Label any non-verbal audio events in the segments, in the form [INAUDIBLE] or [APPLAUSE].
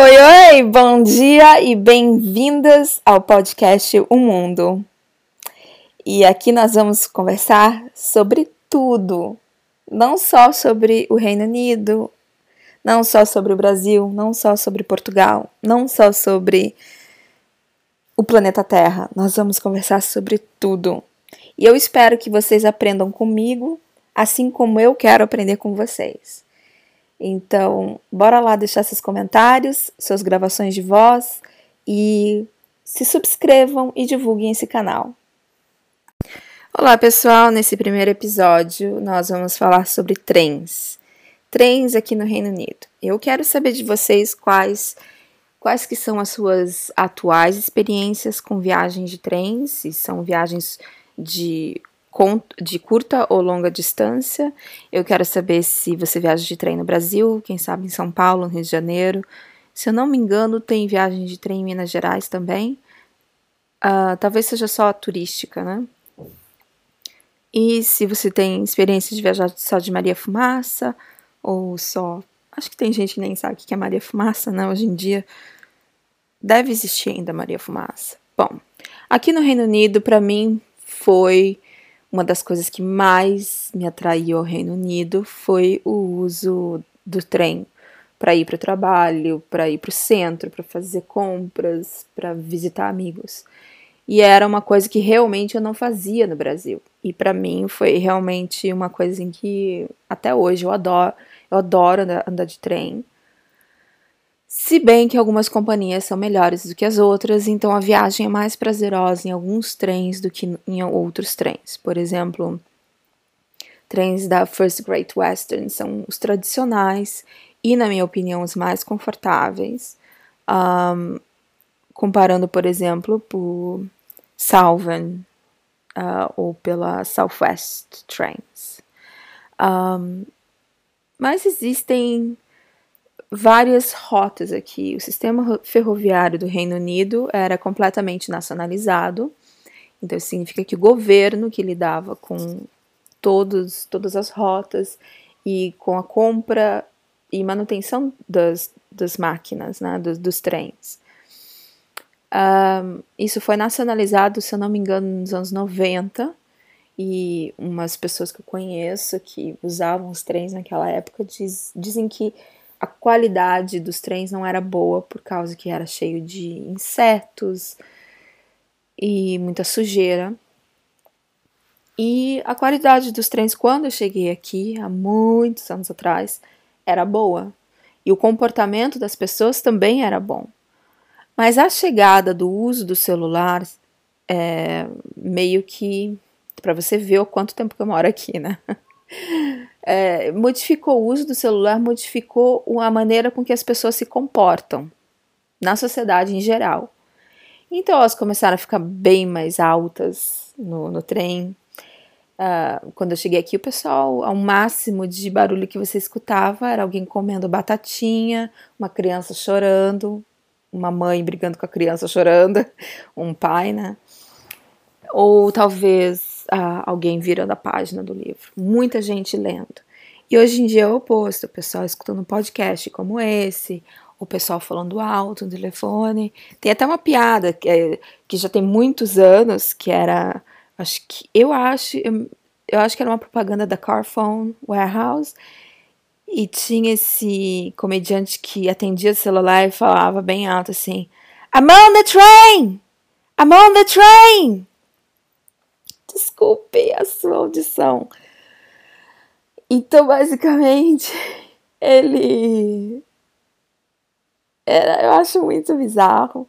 Oi, oi, bom dia e bem-vindas ao podcast O Mundo. E aqui nós vamos conversar sobre tudo, não só sobre o Reino Unido, não só sobre o Brasil, não só sobre Portugal, não só sobre o planeta Terra. Nós vamos conversar sobre tudo. E eu espero que vocês aprendam comigo, assim como eu quero aprender com vocês. Então, bora lá deixar seus comentários, suas gravações de voz e se subscrevam e divulguem esse canal. Olá, pessoal! Nesse primeiro episódio, nós vamos falar sobre trens. Trens aqui no Reino Unido. Eu quero saber de vocês quais quais que são as suas atuais experiências com viagens de trens, se são viagens de de curta ou longa distância. Eu quero saber se você viaja de trem no Brasil, quem sabe em São Paulo, no Rio de Janeiro. Se eu não me engano, tem viagem de trem em Minas Gerais também. Uh, talvez seja só turística, né? E se você tem experiência de viajar só de Maria Fumaça, ou só. Acho que tem gente que nem sabe o que é Maria Fumaça, né? Hoje em dia deve existir ainda Maria Fumaça. Bom, aqui no Reino Unido, para mim, foi uma das coisas que mais me atraiu ao Reino Unido foi o uso do trem para ir para o trabalho, para ir para o centro, para fazer compras, para visitar amigos. E era uma coisa que realmente eu não fazia no Brasil. E para mim foi realmente uma coisa em que até hoje eu adoro, eu adoro andar, andar de trem. Se bem que algumas companhias são melhores do que as outras, então a viagem é mais prazerosa em alguns trens do que em outros trens. Por exemplo, trens da First Great Western são os tradicionais e, na minha opinião, os mais confortáveis. Um, comparando, por exemplo, por Salvan uh, ou pela Southwest Trains. Um, mas existem várias rotas aqui. O sistema ferroviário do Reino Unido era completamente nacionalizado, então isso significa que o governo que lidava com todos, todas as rotas e com a compra e manutenção das, das máquinas, né, dos, dos trens. Um, isso foi nacionalizado, se eu não me engano, nos anos 90, e umas pessoas que eu conheço que usavam os trens naquela época diz, dizem que a qualidade dos trens não era boa por causa que era cheio de insetos e muita sujeira. E a qualidade dos trens quando eu cheguei aqui, há muitos anos atrás, era boa. E o comportamento das pessoas também era bom. Mas a chegada do uso do celular é meio que para você ver o quanto tempo que eu moro aqui, né? [LAUGHS] é, modificou o uso do celular, modificou a maneira com que as pessoas se comportam na sociedade em geral. Então elas começaram a ficar bem mais altas no, no trem. Uh, quando eu cheguei aqui, o pessoal, ao máximo de barulho que você escutava era alguém comendo batatinha, uma criança chorando, uma mãe brigando com a criança chorando, [LAUGHS] um pai, né? Ou talvez alguém virando a página do livro, muita gente lendo. E hoje em dia é o oposto, o pessoal escutando um podcast como esse, o pessoal falando alto no telefone. Tem até uma piada que, é, que já tem muitos anos, que era, acho que eu acho, eu, eu acho que era uma propaganda da Carphone Warehouse, e tinha esse comediante que atendia o celular e falava bem alto assim: I'm on the train! I'm on the train! Desculpe a sua audição. Então, basicamente, [LAUGHS] ele. Era, eu acho muito bizarro,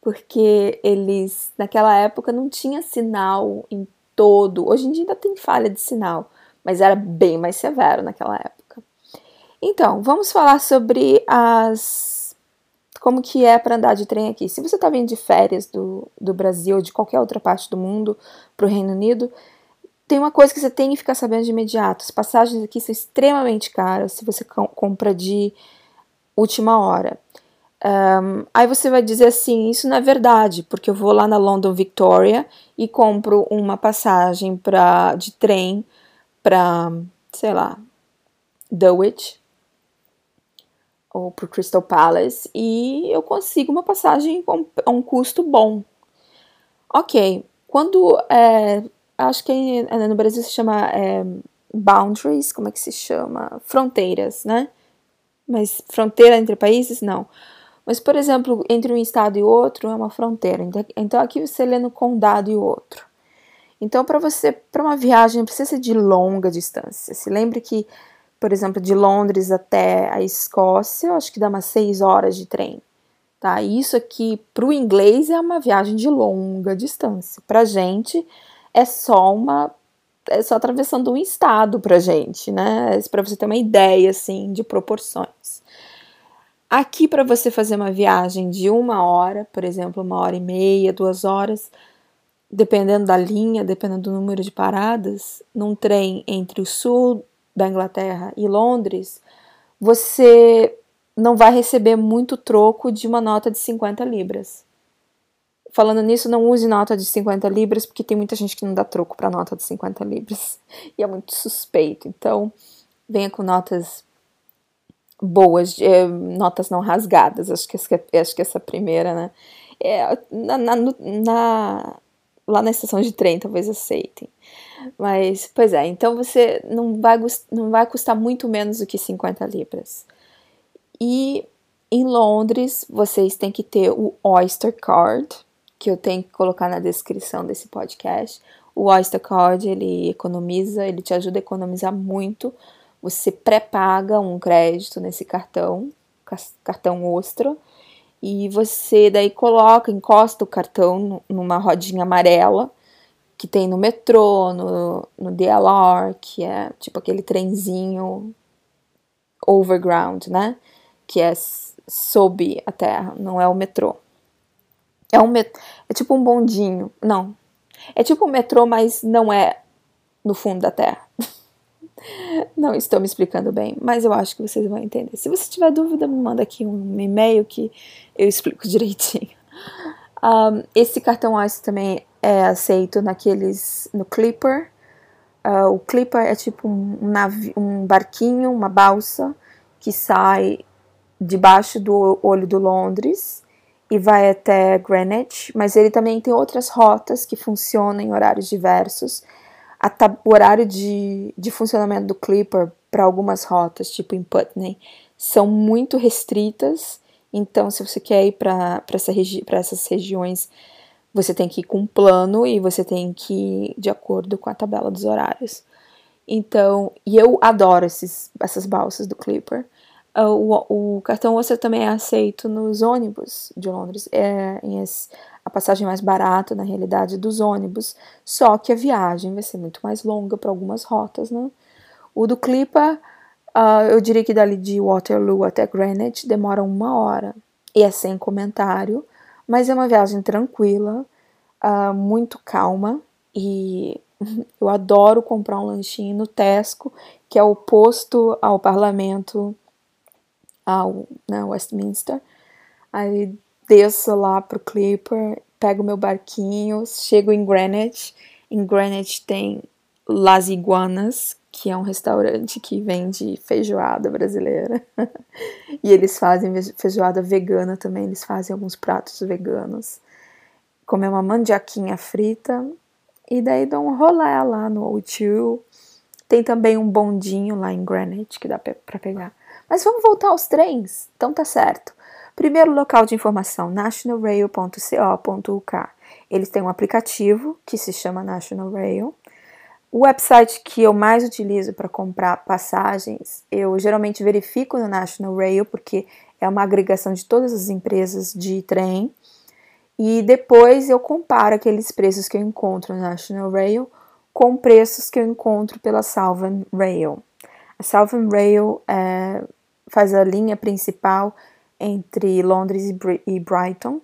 porque eles, naquela época, não tinha sinal em todo. Hoje em dia ainda tem falha de sinal, mas era bem mais severo naquela época. Então, vamos falar sobre as como que é para andar de trem aqui. Se você está vindo de férias do, do Brasil ou de qualquer outra parte do mundo para o Reino Unido, tem uma coisa que você tem que ficar sabendo de imediato. As passagens aqui são extremamente caras se você compra de última hora. Um, aí você vai dizer assim: isso não é verdade, porque eu vou lá na London Victoria e compro uma passagem pra, de trem para, sei lá, Dulwich ou para o Crystal Palace e eu consigo uma passagem com um custo bom. Ok, quando é, acho que no Brasil se chama é, boundaries, como é que se chama? Fronteiras, né? Mas fronteira entre países, não. Mas, por exemplo, entre um estado e outro é uma fronteira. Então, aqui você lê no condado e outro. Então, para você, para uma viagem, precisa ser de longa distância. Se lembre que por exemplo, de Londres até a Escócia, acho que dá umas seis horas de trem. Tá? Isso aqui, para o inglês, é uma viagem de longa distância. Para gente, é só uma. É só atravessando um estado para gente, né? Para você ter uma ideia, assim, de proporções. Aqui, para você fazer uma viagem de uma hora, por exemplo, uma hora e meia, duas horas, dependendo da linha, dependendo do número de paradas, num trem entre o sul da Inglaterra e Londres, você não vai receber muito troco de uma nota de 50 libras. Falando nisso, não use nota de 50 libras, porque tem muita gente que não dá troco para nota de 50 libras. [LAUGHS] E é muito suspeito. Então, venha com notas boas, eh, notas não rasgadas. Acho que, essa, acho que essa primeira, né? É, na, na, na, lá na estação de trem, talvez aceitem. Mas, pois é, então você não vai, não vai custar muito menos do que 50 libras. E em Londres, vocês têm que ter o Oyster Card, que eu tenho que colocar na descrição desse podcast. O Oyster Card, ele economiza, ele te ajuda a economizar muito. Você pré-paga um crédito nesse cartão, cartão Ostra, e você daí coloca, encosta o cartão numa rodinha amarela que tem no metrô, no, no DLR, que é tipo aquele trenzinho overground, né? Que é sob a terra, não é o metrô. É um met é tipo um bondinho, não. É tipo um metrô, mas não é no fundo da terra. [LAUGHS] não estou me explicando bem, mas eu acho que vocês vão entender. Se você tiver dúvida, me manda aqui um e-mail que eu explico [LAUGHS] direitinho. Um, esse cartão Ice também é aceito naqueles no Clipper. Uh, o Clipper é tipo um, navio, um barquinho, uma balsa que sai debaixo do olho do Londres e vai até Greenwich, mas ele também tem outras rotas que funcionam em horários diversos. O horário de, de funcionamento do Clipper para algumas rotas, tipo em Putney, são muito restritas. Então, se você quer ir para essa regi essas regiões você tem que ir com um plano e você tem que ir de acordo com a tabela dos horários. Então, e eu adoro esses, essas balsas do Clipper. Ah, o, o cartão você também é aceito nos ônibus de Londres. É a passagem mais barata, na realidade, dos ônibus. Só que a viagem vai ser muito mais longa para algumas rotas, né? O do Clipper, uh, eu diria que dali de Waterloo até Greenwich demora uma hora. E é sem comentário mas é uma viagem tranquila, uh, muito calma e [LAUGHS] eu adoro comprar um lanchinho no Tesco, que é oposto ao parlamento, ao né, Westminster. Aí desço lá pro Clipper, pego meu barquinho, chego em Greenwich. Em Greenwich tem Las Iguanas, que é um restaurante que vende feijoada brasileira. [LAUGHS] e eles fazem feijoada vegana também, eles fazem alguns pratos veganos. Comer uma mandioquinha frita e daí dou um rolê lá no O2. Tem também um bondinho lá em Greenwich que dá para pegar. Mas vamos voltar aos trens? Então tá certo. Primeiro local de informação, nationalrail.co.uk. Eles têm um aplicativo que se chama National Rail o website que eu mais utilizo para comprar passagens, eu geralmente verifico no National Rail, porque é uma agregação de todas as empresas de trem, e depois eu comparo aqueles preços que eu encontro no National Rail com preços que eu encontro pela Southern Rail. A Southern Rail é, faz a linha principal entre Londres e Brighton.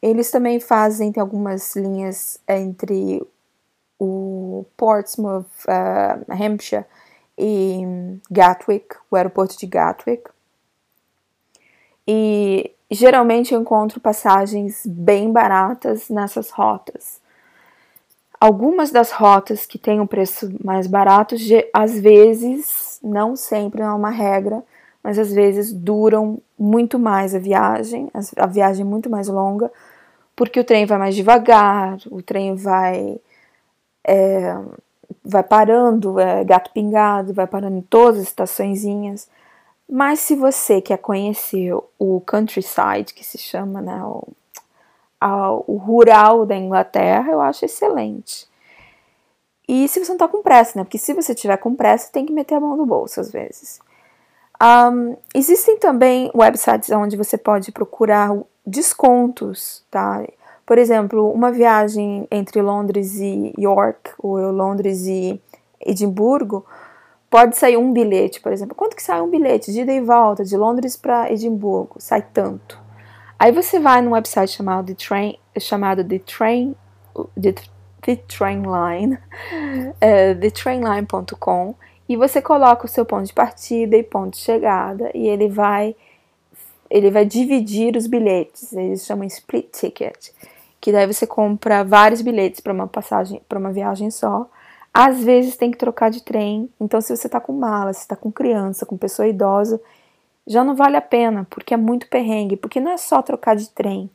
Eles também fazem tem algumas linhas entre o Portsmouth, uh, Hampshire e Gatwick, o aeroporto de Gatwick. E geralmente eu encontro passagens bem baratas nessas rotas. Algumas das rotas que têm um preço mais barato, às vezes, não sempre, não é uma regra, mas às vezes duram muito mais a viagem, a viagem é muito mais longa, porque o trem vai mais devagar, o trem vai é, vai parando, é, gato pingado, vai parando em todas as estaçõezinhas. Mas se você quer conhecer o countryside, que se chama, né, o, a, o rural da Inglaterra, eu acho excelente. E se você não tá com pressa, né? Porque se você tiver com pressa, tem que meter a mão no bolso às vezes. Um, existem também websites onde você pode procurar descontos, tá? Por exemplo, uma viagem entre Londres e York, ou Londres e Edimburgo, pode sair um bilhete, por exemplo. Quanto que sai um bilhete de ida e volta de Londres para Edimburgo? Sai tanto. Aí você vai num website chamado The Train, chamado The Train, The, The Trainline, uh, [LAUGHS] thetrainline.com, e você coloca o seu ponto de partida e ponto de chegada, e ele vai ele vai dividir os bilhetes, eles chamam split ticket que daí você compra vários bilhetes para uma passagem, para uma viagem só. Às vezes tem que trocar de trem, então se você está com mala, se está com criança, com pessoa idosa, já não vale a pena, porque é muito perrengue, porque não é só trocar de trem.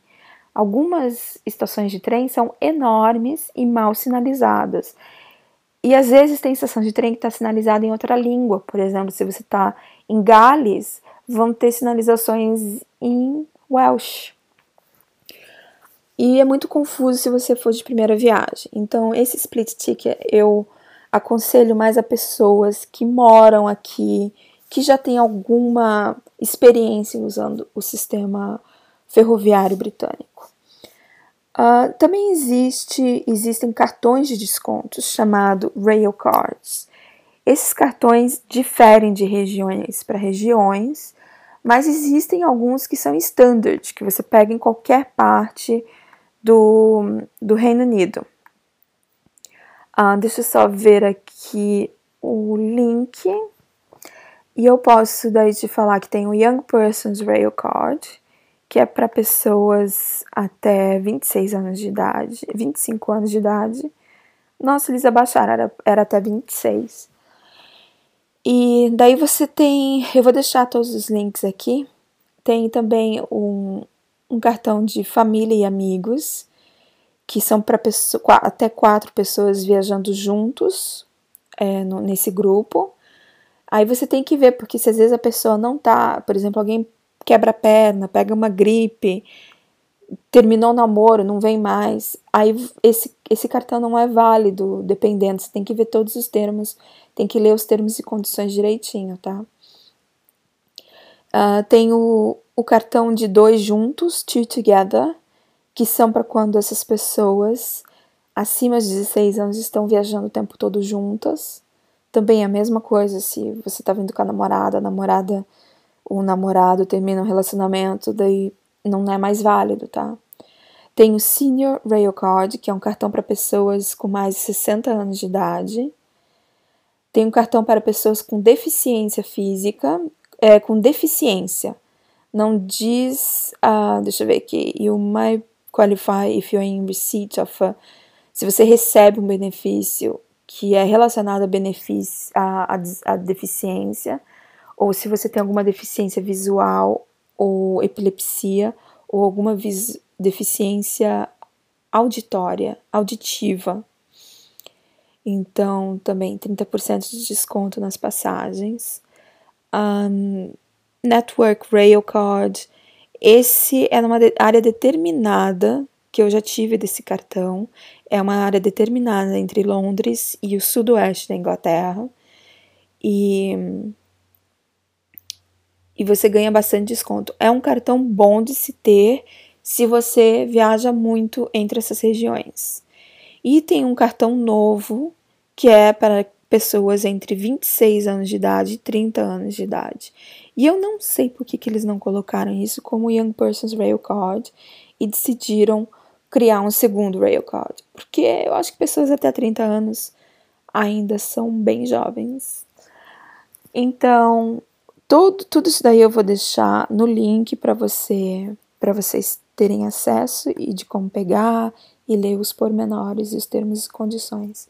Algumas estações de trem são enormes e mal sinalizadas. E às vezes tem estação de trem que está sinalizada em outra língua. Por exemplo, se você está em Gales, vão ter sinalizações em Welsh. E é muito confuso se você for de primeira viagem. Então, esse split ticket eu aconselho mais a pessoas que moram aqui, que já têm alguma experiência usando o sistema ferroviário britânico. Uh, também existe, existem cartões de descontos chamado Rail Cards. Esses cartões diferem de regiões para regiões, mas existem alguns que são standard, que você pega em qualquer parte do, do Reino Unido. Ah, deixa eu só ver aqui o link. E eu posso daí te falar que tem o Young Persons Rail Card, que é para pessoas até 26 anos de idade, 25 anos de idade. Nossa, eles abaixaram, era, era até 26. E daí você tem, eu vou deixar todos os links aqui. Tem também um, um cartão de família e amigos, que são para até quatro pessoas viajando juntos é, no, nesse grupo. Aí você tem que ver, porque se às vezes a pessoa não tá, por exemplo, alguém quebra a perna, pega uma gripe, terminou o namoro, não vem mais, aí esse, esse cartão não é válido, dependendo, você tem que ver todos os termos, tem que ler os termos e condições direitinho, tá? Uh, tem o, o cartão de dois juntos, two together, que são para quando essas pessoas acima de 16 anos estão viajando o tempo todo juntas. Também é a mesma coisa se você está vindo com a namorada, a namorada, o namorado termina um relacionamento, daí não é mais válido, tá? Tem o Senior Rail Card, que é um cartão para pessoas com mais de 60 anos de idade. Tem um cartão para pessoas com deficiência física, é, com deficiência. Não diz, uh, deixa eu ver aqui, you might qualify if you're in receipt of a, se você recebe um benefício que é relacionado a benefício, a, a, a deficiência, ou se você tem alguma deficiência visual ou epilepsia, ou alguma deficiência auditória, auditiva. Então, também 30% de desconto nas passagens um, Network Rail Card. Esse é numa área determinada que eu já tive desse cartão. É uma área determinada entre Londres e o sudoeste da Inglaterra. E, e você ganha bastante desconto. É um cartão bom de se ter se você viaja muito entre essas regiões. E tem um cartão novo que é para pessoas entre 26 anos de idade e 30 anos de idade. E eu não sei por que, que eles não colocaram isso como Young Persons Rail Card e decidiram criar um segundo Rail Card. Porque eu acho que pessoas até 30 anos ainda são bem jovens. Então, tudo, tudo isso daí eu vou deixar no link para você, para vocês terem acesso e de como pegar e ler os pormenores e os termos e condições.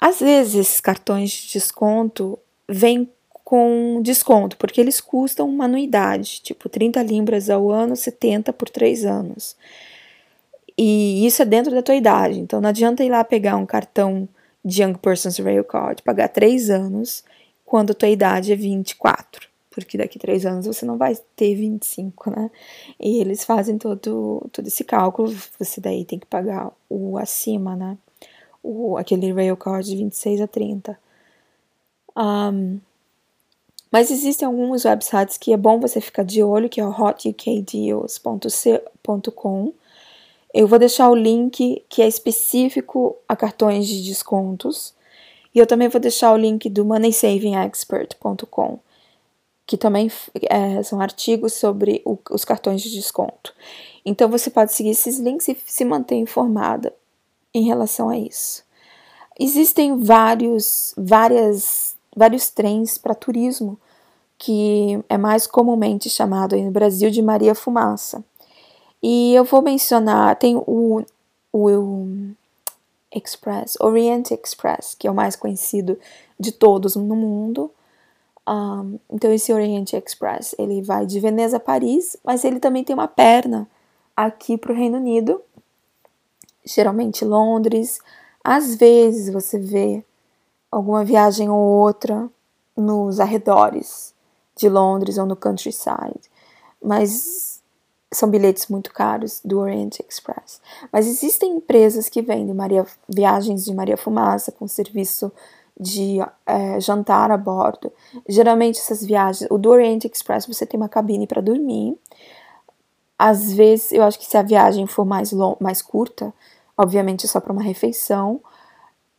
Às vezes, cartões de desconto vêm com desconto, porque eles custam uma anuidade, tipo 30 libras ao ano, 70 por 3 anos. E isso é dentro da tua idade, então não adianta ir lá pegar um cartão de Young Persons Rail Card, pagar 3 anos, quando tua idade é 24, porque daqui 3 anos você não vai ter 25, né? E eles fazem todo, todo esse cálculo, você daí tem que pagar o acima, né? O, aquele Rail Card de 26 a 30. Um, mas existem alguns websites que é bom você ficar de olho, que é o hotukdeals.com. Eu vou deixar o link que é específico a cartões de descontos. E eu também vou deixar o link do moneysavingexpert.com, que também é, são artigos sobre o, os cartões de desconto. Então você pode seguir esses links e se manter informada em relação a isso. Existem vários, várias vários trens para turismo, que é mais comumente chamado no Brasil de Maria Fumaça. E eu vou mencionar, tem o, o Express, Orient Express, que é o mais conhecido de todos no mundo. Um, então esse Orient Express, ele vai de Veneza a Paris, mas ele também tem uma perna aqui para o Reino Unido, geralmente Londres. Às vezes você vê alguma viagem ou outra nos arredores de Londres ou no countryside, mas são bilhetes muito caros do Orient Express. Mas existem empresas que vendem Maria, viagens de Maria Fumaça com serviço de é, jantar a bordo. Geralmente essas viagens, o do Orient Express você tem uma cabine para dormir. Às vezes, eu acho que se a viagem for mais, mais curta, obviamente é só para uma refeição.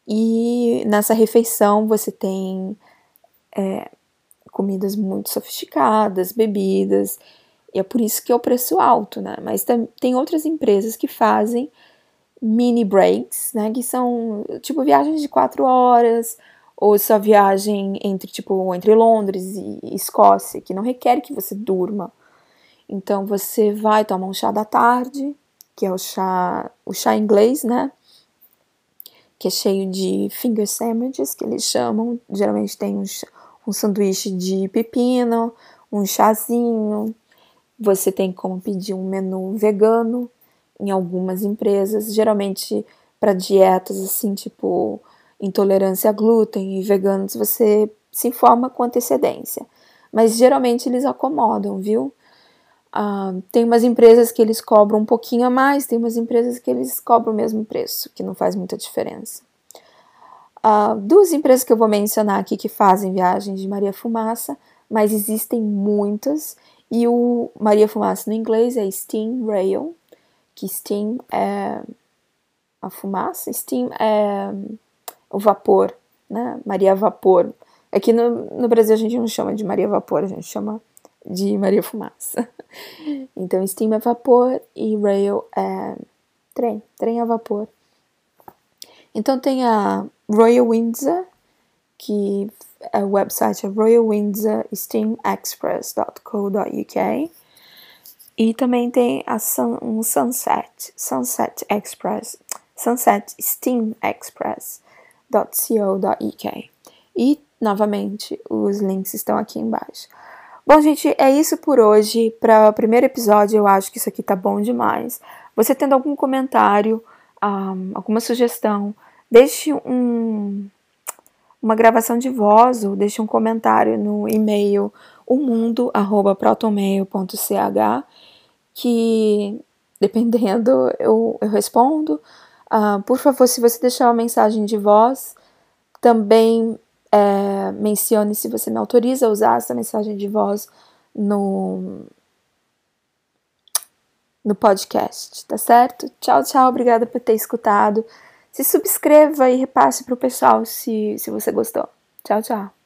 E nessa refeição você tem é, comidas muito sofisticadas, bebidas, e é por isso que é o preço alto, né? Mas tem, outras empresas que fazem mini breaks, né? Que são tipo viagens de quatro horas, ou só viagem entre tipo entre Londres e Escócia, que não requer que você durma. Então você vai tomar um chá da tarde, que é o chá, o chá inglês, né? que é cheio de finger sandwiches, que eles chamam. Geralmente tem um, um sanduíche de pepino, um chazinho. Você tem como pedir um menu vegano em algumas empresas, geralmente para dietas assim, tipo intolerância a glúten e veganos, você se informa com antecedência. Mas geralmente eles acomodam, viu? Uh, tem umas empresas que eles cobram um pouquinho a mais, tem umas empresas que eles cobram o mesmo preço, que não faz muita diferença. Uh, duas empresas que eu vou mencionar aqui que fazem viagens de Maria Fumaça, mas existem muitas, e o Maria Fumaça no inglês é Steam Rail, que steam é a fumaça, steam é o vapor, né? Maria Vapor. Aqui no, no Brasil a gente não chama de Maria Vapor, a gente chama de Maria Fumaça. [LAUGHS] Então, steam é vapor e rail é trem, trem a vapor. Então, tem a Royal Windsor, que é o website é royalwindsorsteamexpress.co.uk e também tem a Sun, um Sunset, Sunset Express, Sunset Steam Express.co.uk. E novamente os links estão aqui embaixo. Bom, gente, é isso por hoje. Para o primeiro episódio, eu acho que isso aqui tá bom demais. Você tendo algum comentário, um, alguma sugestão, deixe um, uma gravação de voz ou deixe um comentário no e-mail umundo@protonmail.ch que dependendo eu, eu respondo. Uh, por favor, se você deixar uma mensagem de voz, também é, mencione se você me autoriza a usar essa mensagem de voz no, no podcast, tá certo? Tchau, tchau, obrigada por ter escutado. Se subscreva e repasse para o pessoal se, se você gostou. Tchau, tchau.